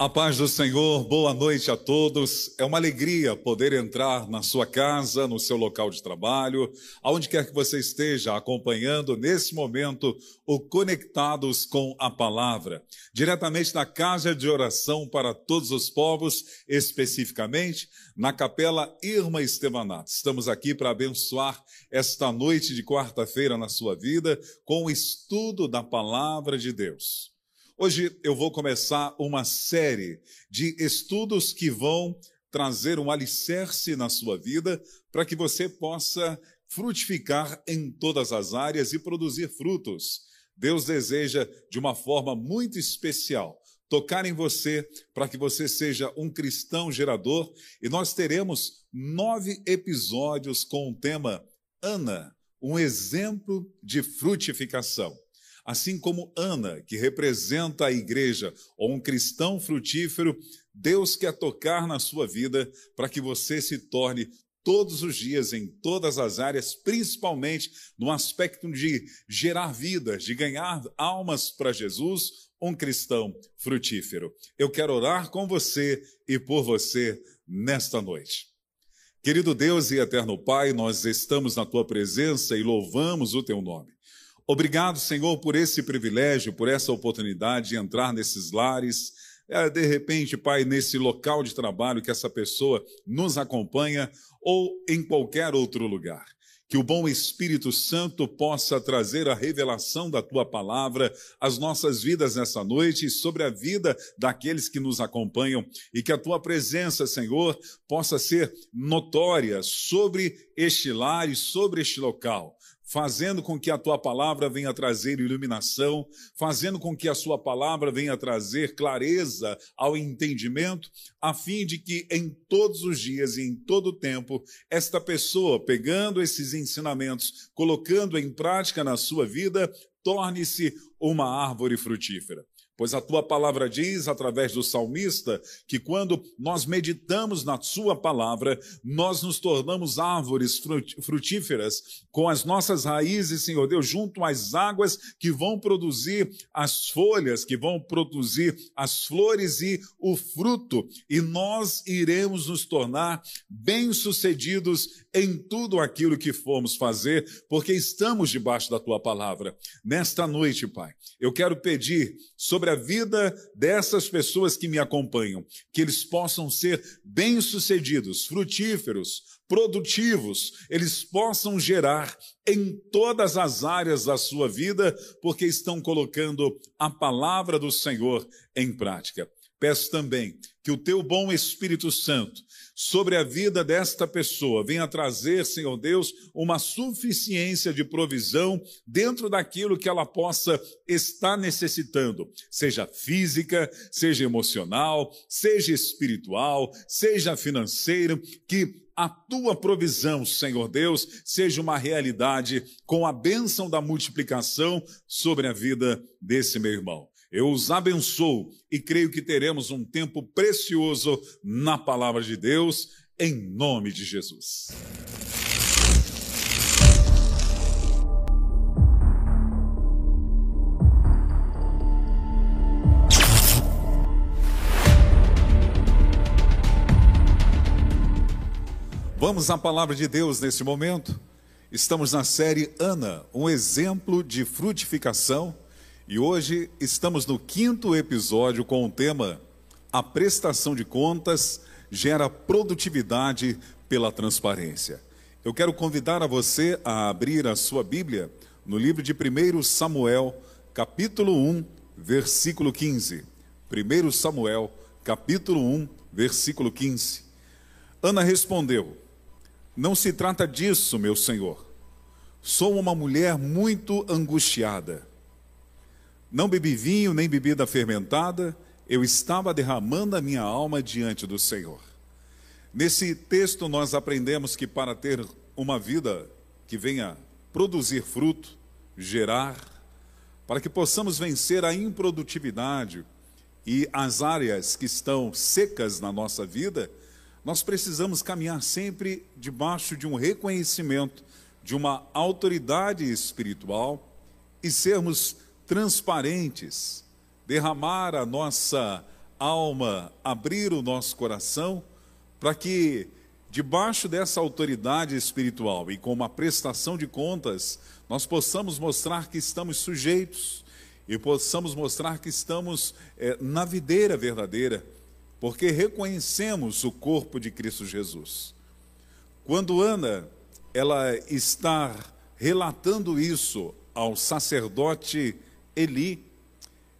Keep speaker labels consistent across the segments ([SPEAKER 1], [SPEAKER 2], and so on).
[SPEAKER 1] A paz do Senhor, boa noite a todos. É uma alegria poder entrar na sua casa, no seu local de trabalho, aonde quer que você esteja acompanhando nesse momento o Conectados com a Palavra, diretamente na casa de oração para todos os povos, especificamente na Capela Irma Estevanato. Estamos aqui para abençoar esta noite de quarta-feira na sua vida com o estudo da Palavra de Deus. Hoje eu vou começar uma série de estudos que vão trazer um alicerce na sua vida para que você possa frutificar em todas as áreas e produzir frutos. Deus deseja, de uma forma muito especial, tocar em você para que você seja um cristão gerador e nós teremos nove episódios com o tema Ana, um exemplo de frutificação. Assim como Ana, que representa a igreja, ou um cristão frutífero, Deus quer tocar na sua vida para que você se torne todos os dias, em todas as áreas, principalmente no aspecto de gerar vidas, de ganhar almas para Jesus, um cristão frutífero. Eu quero orar com você e por você nesta noite. Querido Deus e eterno Pai, nós estamos na tua presença e louvamos o teu nome. Obrigado, Senhor, por esse privilégio, por essa oportunidade de entrar nesses lares. É, de repente, Pai, nesse local de trabalho que essa pessoa nos acompanha ou em qualquer outro lugar. Que o bom Espírito Santo possa trazer a revelação da tua palavra às nossas vidas nessa noite e sobre a vida daqueles que nos acompanham e que a tua presença, Senhor, possa ser notória sobre este lar e sobre este local fazendo com que a tua palavra venha trazer iluminação, fazendo com que a sua palavra venha trazer clareza ao entendimento, a fim de que em todos os dias e em todo o tempo, esta pessoa, pegando esses ensinamentos, colocando em prática na sua vida, torne-se uma árvore frutífera. Pois a tua palavra diz, através do salmista, que quando nós meditamos na sua palavra, nós nos tornamos árvores frutíferas com as nossas raízes, Senhor Deus, junto às águas que vão produzir as folhas, que vão produzir as flores e o fruto. E nós iremos nos tornar bem-sucedidos em tudo aquilo que formos fazer, porque estamos debaixo da tua palavra. Nesta noite, Pai, eu quero pedir sobre a vida dessas pessoas que me acompanham, que eles possam ser bem-sucedidos, frutíferos, produtivos, eles possam gerar em todas as áreas da sua vida, porque estão colocando a palavra do Senhor em prática. Peço também que o teu bom Espírito Santo sobre a vida desta pessoa venha trazer, Senhor Deus, uma suficiência de provisão dentro daquilo que ela possa estar necessitando, seja física, seja emocional, seja espiritual, seja financeira, que a tua provisão, Senhor Deus, seja uma realidade com a bênção da multiplicação sobre a vida desse meu irmão. Eu os abençoo e creio que teremos um tempo precioso na palavra de Deus, em nome de Jesus. Vamos à palavra de Deus nesse momento. Estamos na série Ana, um exemplo de frutificação e hoje estamos no quinto episódio com o tema A prestação de contas gera produtividade pela transparência. Eu quero convidar a você a abrir a sua Bíblia no livro de 1 Samuel, capítulo 1, versículo 15. 1 Samuel, capítulo 1, versículo 15. Ana respondeu: Não se trata disso, meu senhor. Sou uma mulher muito angustiada. Não bebi vinho nem bebida fermentada, eu estava derramando a minha alma diante do Senhor. Nesse texto, nós aprendemos que para ter uma vida que venha produzir fruto, gerar, para que possamos vencer a improdutividade e as áreas que estão secas na nossa vida, nós precisamos caminhar sempre debaixo de um reconhecimento de uma autoridade espiritual e sermos transparentes, derramar a nossa alma, abrir o nosso coração para que, debaixo dessa autoridade espiritual e com uma prestação de contas, nós possamos mostrar que estamos sujeitos e possamos mostrar que estamos é, na videira verdadeira, porque reconhecemos o corpo de Cristo Jesus. Quando Ana ela está relatando isso ao sacerdote Eli,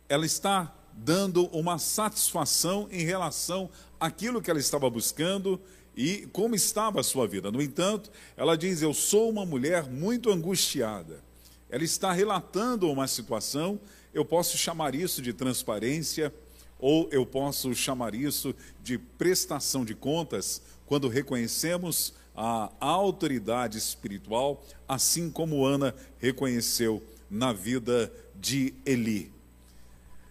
[SPEAKER 1] ela está dando uma satisfação em relação àquilo que ela estava buscando e como estava a sua vida. No entanto, ela diz: Eu sou uma mulher muito angustiada. Ela está relatando uma situação, eu posso chamar isso de transparência, ou eu posso chamar isso de prestação de contas, quando reconhecemos a autoridade espiritual, assim como Ana reconheceu na vida de Eli.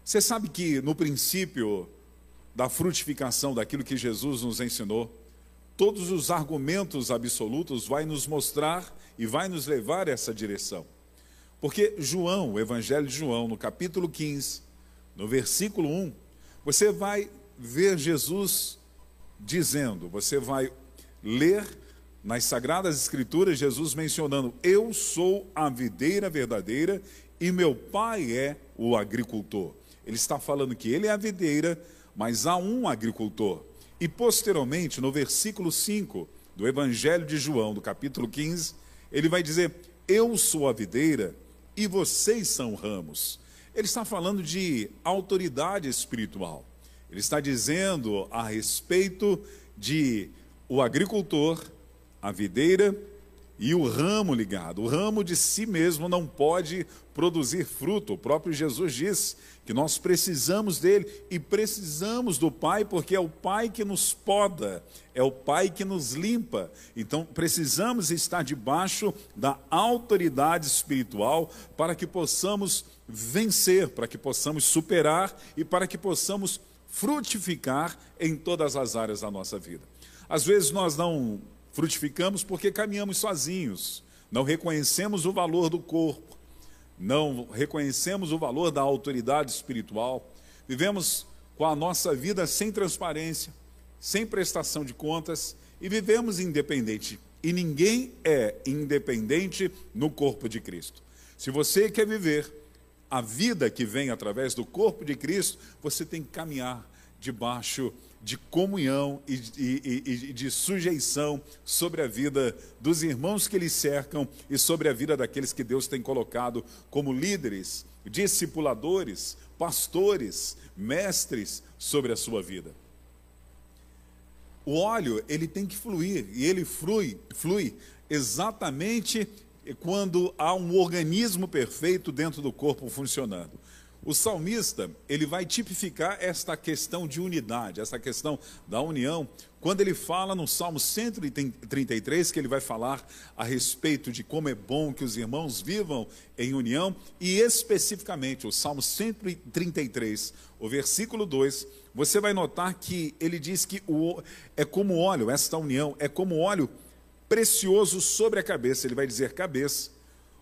[SPEAKER 1] Você sabe que no princípio da frutificação daquilo que Jesus nos ensinou, todos os argumentos absolutos vai nos mostrar e vai nos levar essa direção. Porque João, o Evangelho de João, no capítulo 15, no versículo 1, você vai ver Jesus dizendo, você vai ler nas Sagradas Escrituras Jesus mencionando: Eu sou a videira verdadeira e meu pai é o agricultor. Ele está falando que ele é a videira, mas há um agricultor. E posteriormente, no versículo 5 do Evangelho de João, do capítulo 15, ele vai dizer: Eu sou a videira e vocês são ramos. Ele está falando de autoridade espiritual. Ele está dizendo a respeito de o agricultor, a videira e o ramo ligado. O ramo de si mesmo não pode produzir fruto. O próprio Jesus diz que nós precisamos dele e precisamos do Pai, porque é o Pai que nos poda, é o Pai que nos limpa. Então precisamos estar debaixo da autoridade espiritual para que possamos vencer, para que possamos superar e para que possamos frutificar em todas as áreas da nossa vida. Às vezes nós não frutificamos porque caminhamos sozinhos, não reconhecemos o valor do corpo, não reconhecemos o valor da autoridade espiritual, vivemos com a nossa vida sem transparência, sem prestação de contas e vivemos independente. E ninguém é independente no corpo de Cristo. Se você quer viver a vida que vem através do corpo de Cristo, você tem que caminhar debaixo de comunhão e, e, e, de sujeição sobre a vida dos irmãos que lhe cercam e sobre a vida daqueles que Deus tem colocado como líderes, discipuladores, pastores, mestres sobre a sua vida. O óleo, ele tem que fluir, e ele flui, flui exatamente quando há um organismo perfeito dentro do corpo funcionando. O salmista, ele vai tipificar esta questão de unidade, essa questão da união, quando ele fala no Salmo 133, que ele vai falar a respeito de como é bom que os irmãos vivam em união, e especificamente o Salmo 133, o versículo 2, você vai notar que ele diz que o, é como óleo, esta união é como óleo precioso sobre a cabeça, ele vai dizer cabeça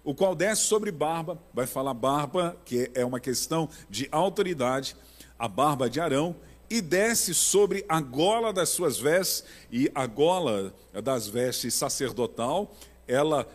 [SPEAKER 1] o qual desce sobre barba, vai falar barba, que é uma questão de autoridade, a barba de Arão, e desce sobre a gola das suas vestes, e a gola das vestes sacerdotal, ela,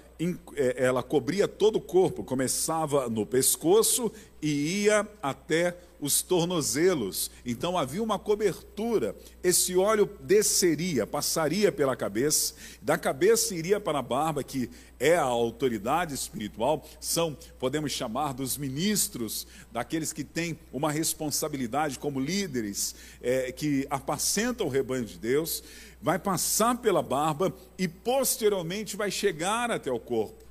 [SPEAKER 1] é, ela cobria todo o corpo, começava no pescoço e ia até os tornozelos. Então havia uma cobertura. Esse óleo desceria, passaria pela cabeça, da cabeça iria para a barba, que é a autoridade espiritual, são, podemos chamar, dos ministros, daqueles que têm uma responsabilidade como líderes, é, que apacentam o rebanho de Deus, vai passar pela barba e posteriormente vai chegar até o corpo.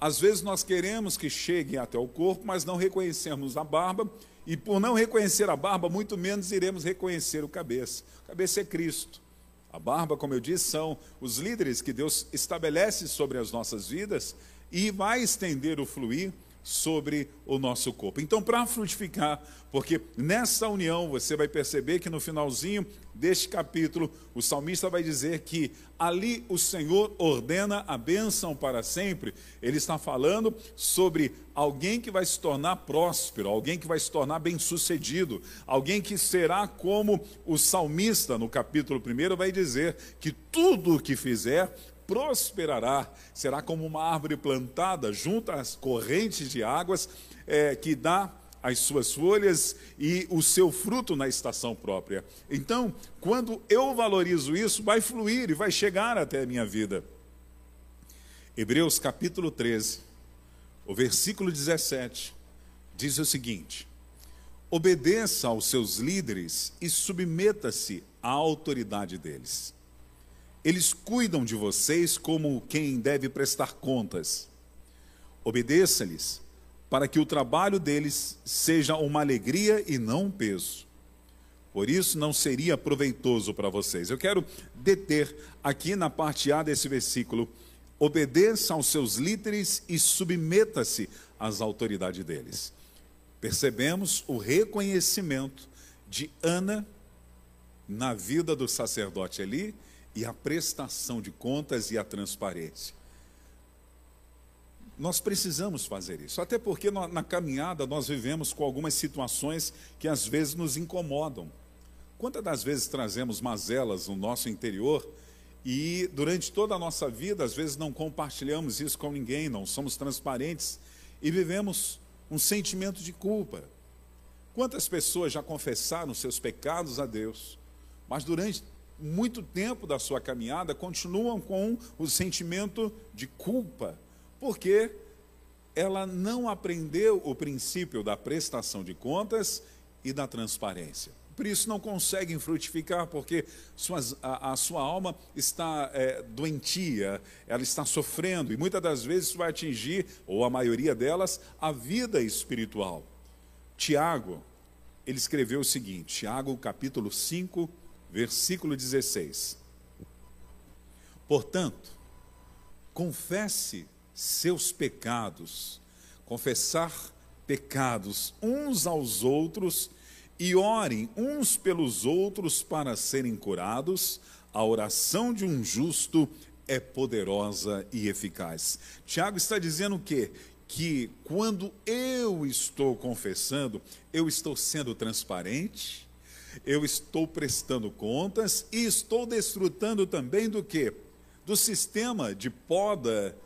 [SPEAKER 1] Às vezes nós queremos que chegue até o corpo, mas não reconhecemos a barba e por não reconhecer a barba, muito menos iremos reconhecer o cabeça. O cabeça é Cristo. A barba, como eu disse, são os líderes que Deus estabelece sobre as nossas vidas e vai estender o fluir sobre o nosso corpo. Então, para frutificar, porque nessa união você vai perceber que no finalzinho deste capítulo, o salmista vai dizer que ali o Senhor ordena a bênção para sempre. Ele está falando sobre alguém que vai se tornar próspero, alguém que vai se tornar bem-sucedido, alguém que será como o salmista no capítulo 1 vai dizer que tudo o que fizer prosperará, será como uma árvore plantada junto às correntes de águas, é, que dá as suas folhas e o seu fruto na estação própria. Então, quando eu valorizo isso, vai fluir e vai chegar até a minha vida. Hebreus capítulo 13, o versículo 17, diz o seguinte: Obedeça aos seus líderes e submeta-se à autoridade deles eles cuidam de vocês como quem deve prestar contas. Obedeça-lhes, para que o trabalho deles seja uma alegria e não um peso. Por isso não seria proveitoso para vocês. Eu quero deter aqui na parte A desse versículo. Obedeça aos seus líderes e submeta-se às autoridades deles. Percebemos o reconhecimento de Ana na vida do sacerdote ali e a prestação de contas e a transparência. Nós precisamos fazer isso, até porque na caminhada nós vivemos com algumas situações que às vezes nos incomodam. Quantas das vezes trazemos mazelas no nosso interior e durante toda a nossa vida, às vezes não compartilhamos isso com ninguém, não somos transparentes e vivemos um sentimento de culpa. Quantas pessoas já confessaram seus pecados a Deus, mas durante muito tempo da sua caminhada continuam com o sentimento de culpa, porque ela não aprendeu o princípio da prestação de contas e da transparência. Por isso não conseguem frutificar, porque suas, a, a, sua alma está é, doentia, ela está sofrendo, e muitas das vezes vai atingir, ou a maioria delas, a vida espiritual. Tiago, ele escreveu o seguinte, Tiago capítulo 5, versículo 16. Portanto, confesse seus pecados, confessar pecados uns aos outros e orem uns pelos outros para serem curados. A oração de um justo é poderosa e eficaz. Tiago está dizendo o quê? Que quando eu estou confessando, eu estou sendo transparente, eu estou prestando contas e estou desfrutando também do que? Do sistema de poda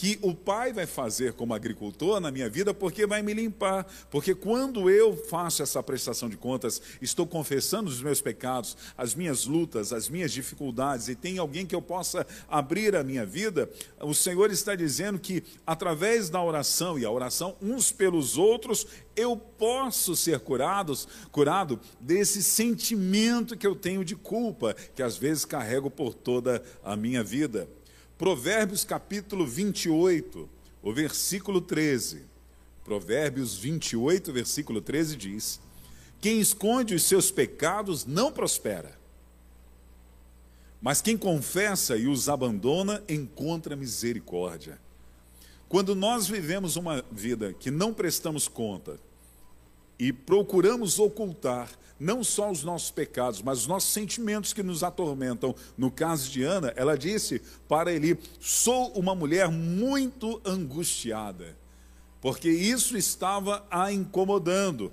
[SPEAKER 1] que o Pai vai fazer como agricultor na minha vida, porque vai me limpar. Porque quando eu faço essa prestação de contas, estou confessando os meus pecados, as minhas lutas, as minhas dificuldades, e tem alguém que eu possa abrir a minha vida, o Senhor está dizendo que através da oração e a oração uns pelos outros, eu posso ser curados, curado desse sentimento que eu tenho de culpa, que às vezes carrego por toda a minha vida. Provérbios capítulo 28, o versículo 13. Provérbios 28, versículo 13 diz: Quem esconde os seus pecados não prospera, mas quem confessa e os abandona encontra misericórdia. Quando nós vivemos uma vida que não prestamos conta e procuramos ocultar não só os nossos pecados, mas os nossos sentimentos que nos atormentam. No caso de Ana, ela disse para ele: Sou uma mulher muito angustiada, porque isso estava a incomodando.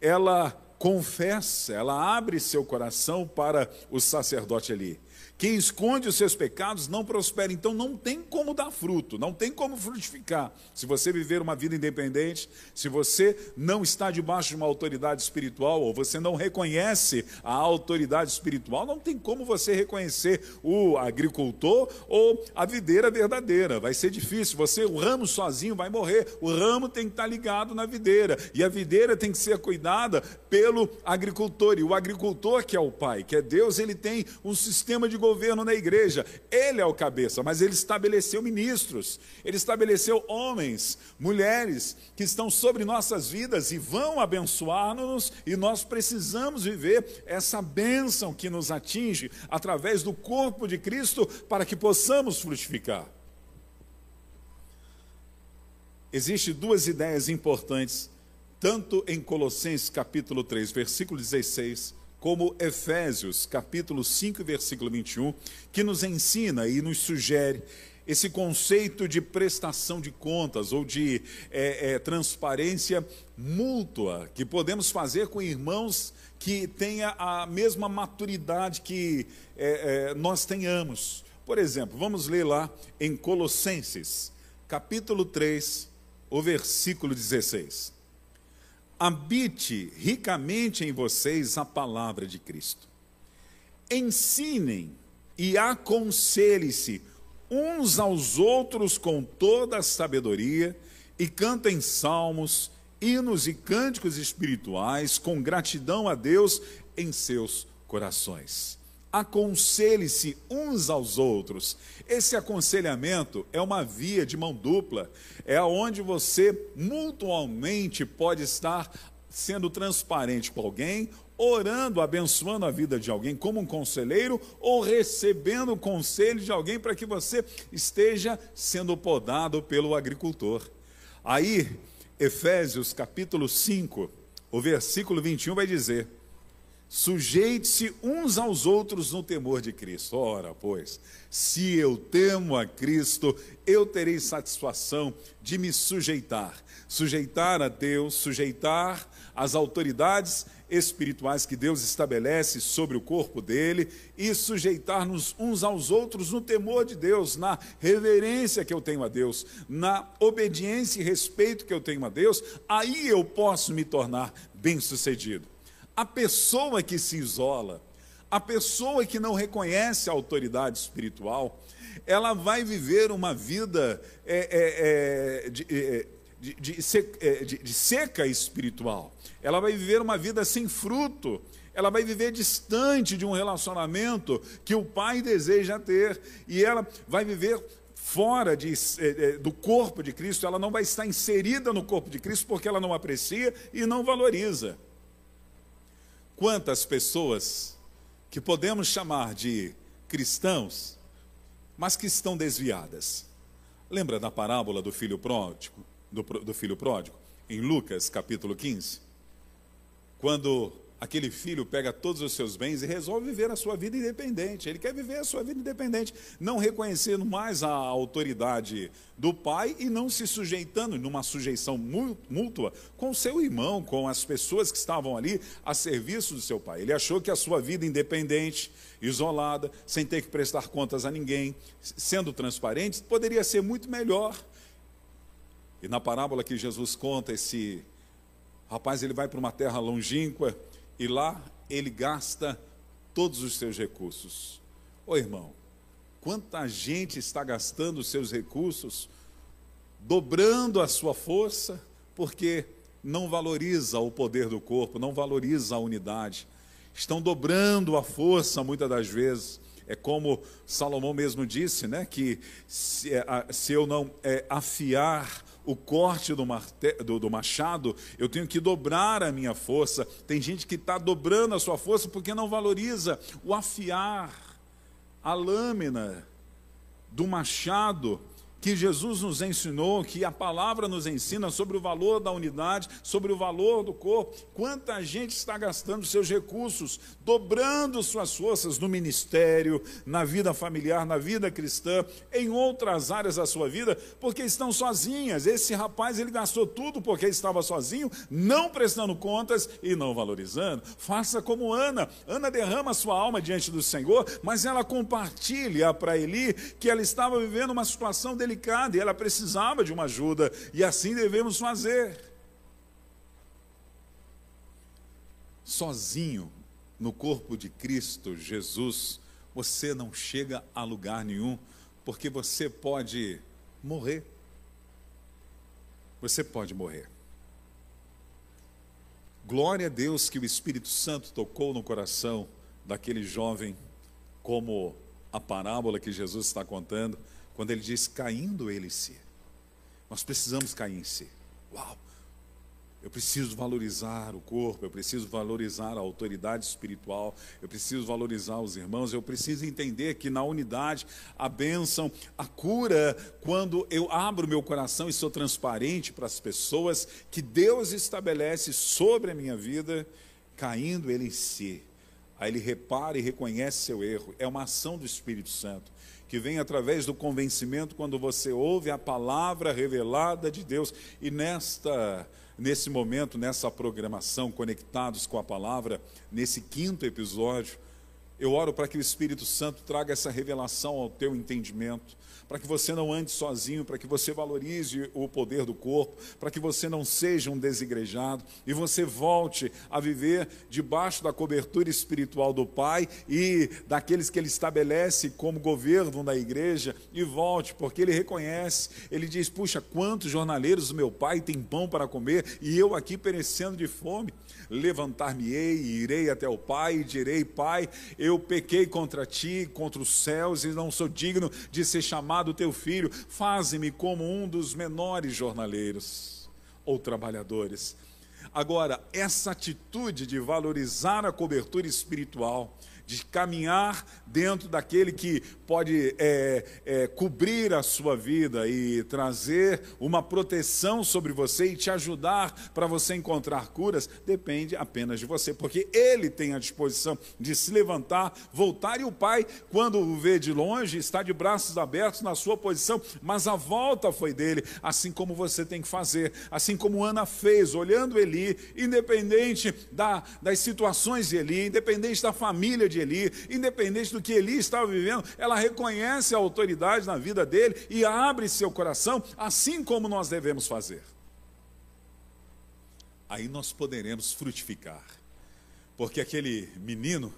[SPEAKER 1] Ela confessa, ela abre seu coração para o sacerdote ali. Quem esconde os seus pecados não prospera. Então não tem como dar fruto, não tem como frutificar. Se você viver uma vida independente, se você não está debaixo de uma autoridade espiritual, ou você não reconhece a autoridade espiritual, não tem como você reconhecer o agricultor ou a videira verdadeira. Vai ser difícil. Você, o ramo sozinho vai morrer. O ramo tem que estar ligado na videira. E a videira tem que ser cuidada pelo agricultor. E o agricultor, que é o pai, que é Deus, ele tem um sistema de governo governo na igreja. Ele é o cabeça, mas ele estabeleceu ministros, ele estabeleceu homens, mulheres que estão sobre nossas vidas e vão abençoar-nos, e nós precisamos viver essa bênção que nos atinge através do corpo de Cristo para que possamos frutificar. Existem duas ideias importantes, tanto em Colossenses capítulo 3, versículo 16, como Efésios capítulo 5, versículo 21, que nos ensina e nos sugere esse conceito de prestação de contas ou de é, é, transparência mútua que podemos fazer com irmãos que tenha a mesma maturidade que é, é nós tenhamos. Por exemplo, vamos ler lá em Colossenses, capítulo 3, o versículo 16. Habite ricamente em vocês a palavra de Cristo. Ensinem e aconselhem-se uns aos outros com toda a sabedoria e cantem salmos, hinos e cânticos espirituais com gratidão a Deus em seus corações. Aconselhe-se uns aos outros. Esse aconselhamento é uma via de mão dupla, é onde você mutualmente pode estar sendo transparente com alguém orando, abençoando a vida de alguém como um conselheiro ou recebendo o conselho de alguém para que você esteja sendo podado pelo agricultor. Aí, Efésios capítulo 5, o versículo 21 vai dizer: Sujeite-se uns aos outros no temor de Cristo. Ora, pois, se eu temo a Cristo, eu terei satisfação de me sujeitar. Sujeitar a Deus, sujeitar as autoridades espirituais que Deus estabelece sobre o corpo dele e sujeitar-nos uns aos outros no temor de Deus, na reverência que eu tenho a Deus, na obediência e respeito que eu tenho a Deus, aí eu posso me tornar bem-sucedido. A pessoa que se isola, a pessoa que não reconhece a autoridade espiritual, ela vai viver uma vida é, é, é, de, é, de, de, é, de seca espiritual. Ela vai viver uma vida sem fruto, ela vai viver distante de um relacionamento que o pai deseja ter, e ela vai viver fora de, eh, do corpo de Cristo, ela não vai estar inserida no corpo de Cristo porque ela não aprecia e não valoriza. Quantas pessoas que podemos chamar de cristãos, mas que estão desviadas. Lembra da parábola do filho pródigo, do, do filho pródigo, em Lucas capítulo 15? quando aquele filho pega todos os seus bens e resolve viver a sua vida independente. Ele quer viver a sua vida independente, não reconhecendo mais a autoridade do pai e não se sujeitando numa sujeição mútua com seu irmão, com as pessoas que estavam ali a serviço do seu pai. Ele achou que a sua vida independente, isolada, sem ter que prestar contas a ninguém, sendo transparente, poderia ser muito melhor. E na parábola que Jesus conta esse rapaz ele vai para uma terra longínqua e lá ele gasta todos os seus recursos. Ô irmão, quanta gente está gastando os seus recursos, dobrando a sua força, porque não valoriza o poder do corpo, não valoriza a unidade. Estão dobrando a força muitas das vezes. É como Salomão mesmo disse, né, que se, se eu não é, afiar o corte do, do, do, machado, eu tenho que dobrar a minha força. Tem gente que está dobrando a sua força porque não valoriza o afiar, a lâmina do machado que Jesus nos ensinou, que a palavra nos ensina sobre o valor da unidade, sobre o valor do corpo. Quanta gente está gastando seus recursos, dobrando suas forças no ministério, na vida familiar, na vida cristã, em outras áreas da sua vida, porque estão sozinhas. Esse rapaz, ele gastou tudo porque estava sozinho, não prestando contas e não valorizando. Faça como Ana. Ana derrama sua alma diante do Senhor, mas ela compartilha para Eli que ela estava vivendo uma situação delicada delicada e ela precisava de uma ajuda, e assim devemos fazer. Sozinho, no corpo de Cristo Jesus, você não chega a lugar nenhum, porque você pode morrer. Você pode morrer. Glória a Deus que o Espírito Santo tocou no coração daquele jovem, como a parábola que Jesus está contando, quando ele diz caindo ele em si. Nós precisamos cair em si. Uau! Eu preciso valorizar o corpo, eu preciso valorizar a autoridade espiritual, eu preciso valorizar os irmãos, eu preciso entender que na unidade a bênção, a cura, quando eu abro meu coração e sou transparente para as pessoas que Deus estabelece sobre a minha vida, caindo ele em si. Aí ele repara e reconhece seu erro. É uma ação do Espírito Santo que vem através do convencimento quando você ouve a palavra revelada de Deus. E nesta nesse momento, nessa programação, conectados com a palavra, nesse quinto episódio, eu oro para que o Espírito Santo traga essa revelação ao teu entendimento, para que você não ande sozinho, para que você valorize o poder do corpo, para que você não seja um desigrejado e você volte a viver debaixo da cobertura espiritual do Pai e daqueles que Ele estabelece como governo da igreja e volte, porque Ele reconhece, Ele diz: Puxa, quantos jornaleiros do meu Pai têm pão para comer e eu aqui perecendo de fome. Levantar-me-ei e irei até o Pai e direi: Pai, eu pequei contra ti, contra os céus e não sou digno de ser chamado amado teu filho, faze-me como um dos menores jornaleiros ou trabalhadores. Agora, essa atitude de valorizar a cobertura espiritual, de caminhar dentro daquele que pode é, é, cobrir a sua vida e trazer uma proteção sobre você e te ajudar para você encontrar curas, depende apenas de você, porque ele tem a disposição de se levantar, voltar, e o pai, quando o vê de longe, está de braços abertos na sua posição, mas a volta foi dele, assim como você tem que fazer, assim como Ana fez, olhando Eli, independente da, das situações de Eli, independente da família de Eli, independente do que Eli estava vivendo, ela reconhece a autoridade na vida dele e abre seu coração, assim como nós devemos fazer. Aí nós poderemos frutificar, porque aquele menino,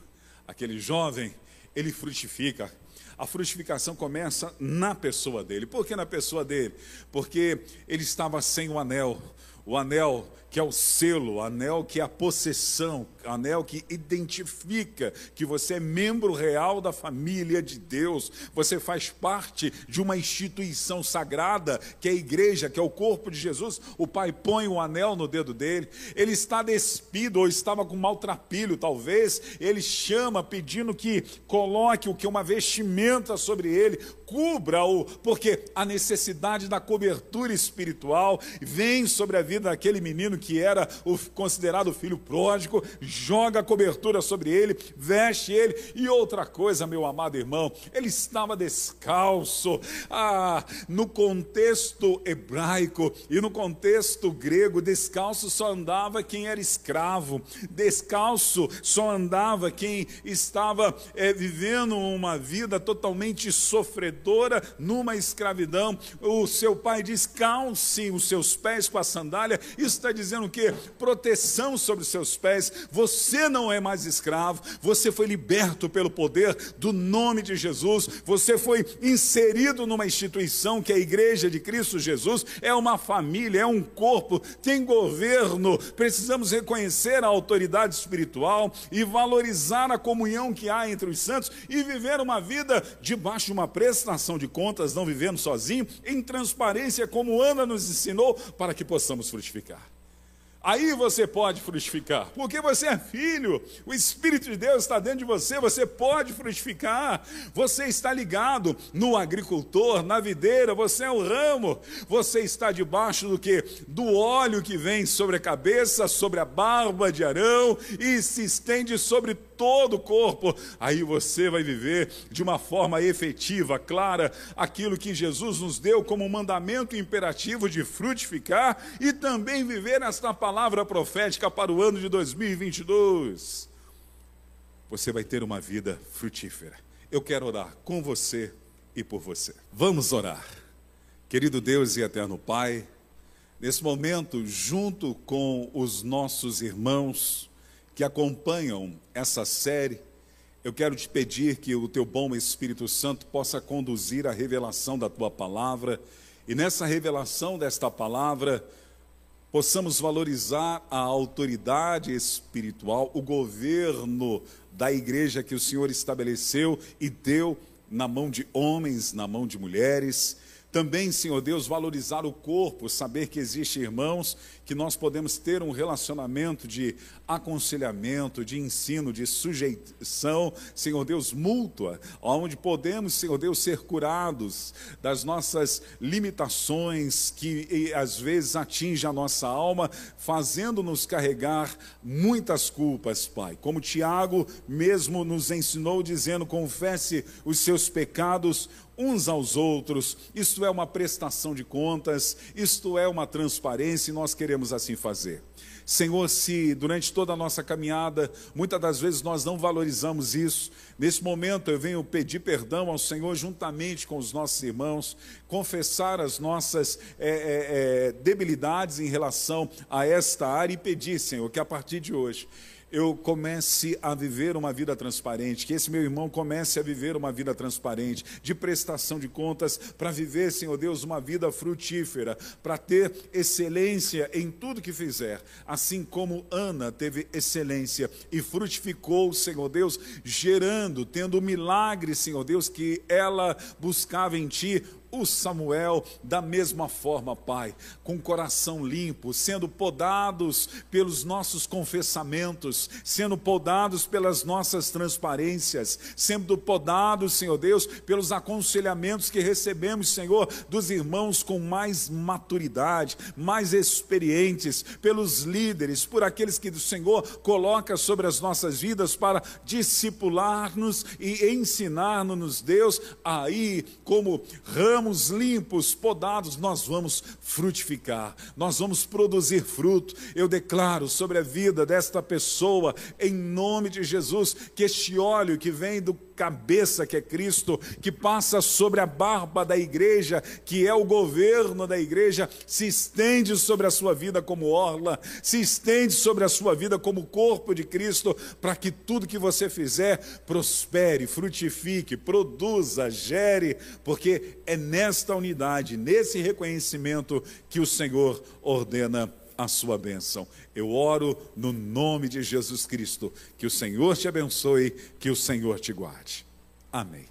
[SPEAKER 1] aquele jovem, ele frutifica. A frutificação começa na pessoa dele. Por que na pessoa dele? Porque ele estava sem o anel. O anel que é o selo, o anel que é a possessão, anel que identifica que você é membro real da família de Deus, você faz parte de uma instituição sagrada, que é a igreja, que é o corpo de Jesus. O pai põe o anel no dedo dele, ele está despido ou estava com maltrapilho, talvez, ele chama pedindo que coloque o que? Uma vestimenta sobre ele, cubra-o, porque a necessidade da cobertura espiritual vem sobre a vida daquele menino que era o considerado filho pródigo, joga a cobertura sobre ele, veste ele. E outra coisa, meu amado irmão, ele estava descalço. Ah, no contexto hebraico e no contexto grego, descalço só andava quem era escravo, descalço só andava quem estava é, vivendo uma vida totalmente sofredora numa escravidão. O seu pai diz: calce os seus pés com a sandália, isso está dizendo o quê? Proteção sobre os seus pés. Você não é mais escravo, você foi liberto pelo poder do nome de Jesus. Você foi inserido numa instituição que é a igreja de Cristo Jesus, é uma família, é um corpo, tem governo. Precisamos reconhecer a autoridade espiritual e valorizar a comunhão que há entre os santos e viver uma vida debaixo de uma prestação de contas, não vivendo sozinho, em transparência, como Ana nos ensinou, para que possamos frutificar. Aí você pode frutificar, porque você é filho, o Espírito de Deus está dentro de você, você pode frutificar. Você está ligado no agricultor, na videira, você é o ramo, você está debaixo do que? Do óleo que vem sobre a cabeça, sobre a barba de Arão e se estende sobre todo o corpo. Aí você vai viver de uma forma efetiva, clara, aquilo que Jesus nos deu como mandamento imperativo de frutificar e também viver esta palavra profética para o ano de 2022. Você vai ter uma vida frutífera. Eu quero orar com você e por você. Vamos orar. Querido Deus e eterno Pai, nesse momento, junto com os nossos irmãos, que acompanham essa série, eu quero te pedir que o teu bom Espírito Santo possa conduzir a revelação da tua palavra. E nessa revelação desta palavra possamos valorizar a autoridade espiritual, o governo da igreja que o Senhor estabeleceu e deu na mão de homens, na mão de mulheres Também, Senhor Deus, valorizar o corpo, saber que existem irmãos que nós podemos ter um relacionamento de aconselhamento, de ensino, de sujeição, Senhor Deus, mútua, onde podemos, Senhor Deus, ser curados das nossas limitações que às vezes atingem a nossa alma, fazendo-nos carregar muitas culpas, Pai. Como Tiago mesmo nos ensinou, dizendo: confesse os seus pecados uns aos outros, isto é uma prestação de contas, isto é uma transparência e nós queremos assim fazer. Senhor, se durante toda a nossa caminhada, muitas das vezes nós não valorizamos isso, nesse momento eu venho pedir perdão ao Senhor juntamente com os nossos irmãos, confessar as nossas é, é, é, debilidades em relação a esta área e pedir, Senhor, que a partir de hoje eu comece a viver uma vida transparente, que esse meu irmão comece a viver uma vida transparente, de prestação de contas, para viver, Senhor Deus, uma vida frutífera, para ter excelência em tudo que fizer, assim como Ana teve excelência e frutificou, Senhor Deus, gerando, tendo o milagre, Senhor Deus, que ela buscava em Ti, o Samuel da mesma forma, Pai, com coração limpo, sendo podados pelos nossos confessamentos, sendo podados pelas nossas transparências, sendo podados, Senhor Deus, pelos aconselhamentos que recebemos, Senhor, dos irmãos com mais maturidade, mais experientes, pelos líderes, por aqueles que o Senhor coloca sobre as nossas vidas para discipular-nos e ensinar-nos, Deus, aí como ramos limpos, podados, nós vamos frutificar, nós vamos produzir fruto. Eu declaro sobre a vida desta pessoa, em nome de Jesus, que este óleo que vem do cabeça que é Cristo, que passa sobre a barba da igreja, que é o governo da igreja, se estende sobre a sua vida como orla, se estende sobre a sua vida como corpo de Cristo, para que tudo que você fizer prospere, frutifique, produza, gere, porque é nesta unidade, nesse reconhecimento que o Senhor ordena a sua bênção. Eu oro no nome de Jesus Cristo. Que o Senhor te abençoe, que o Senhor te guarde. Amém.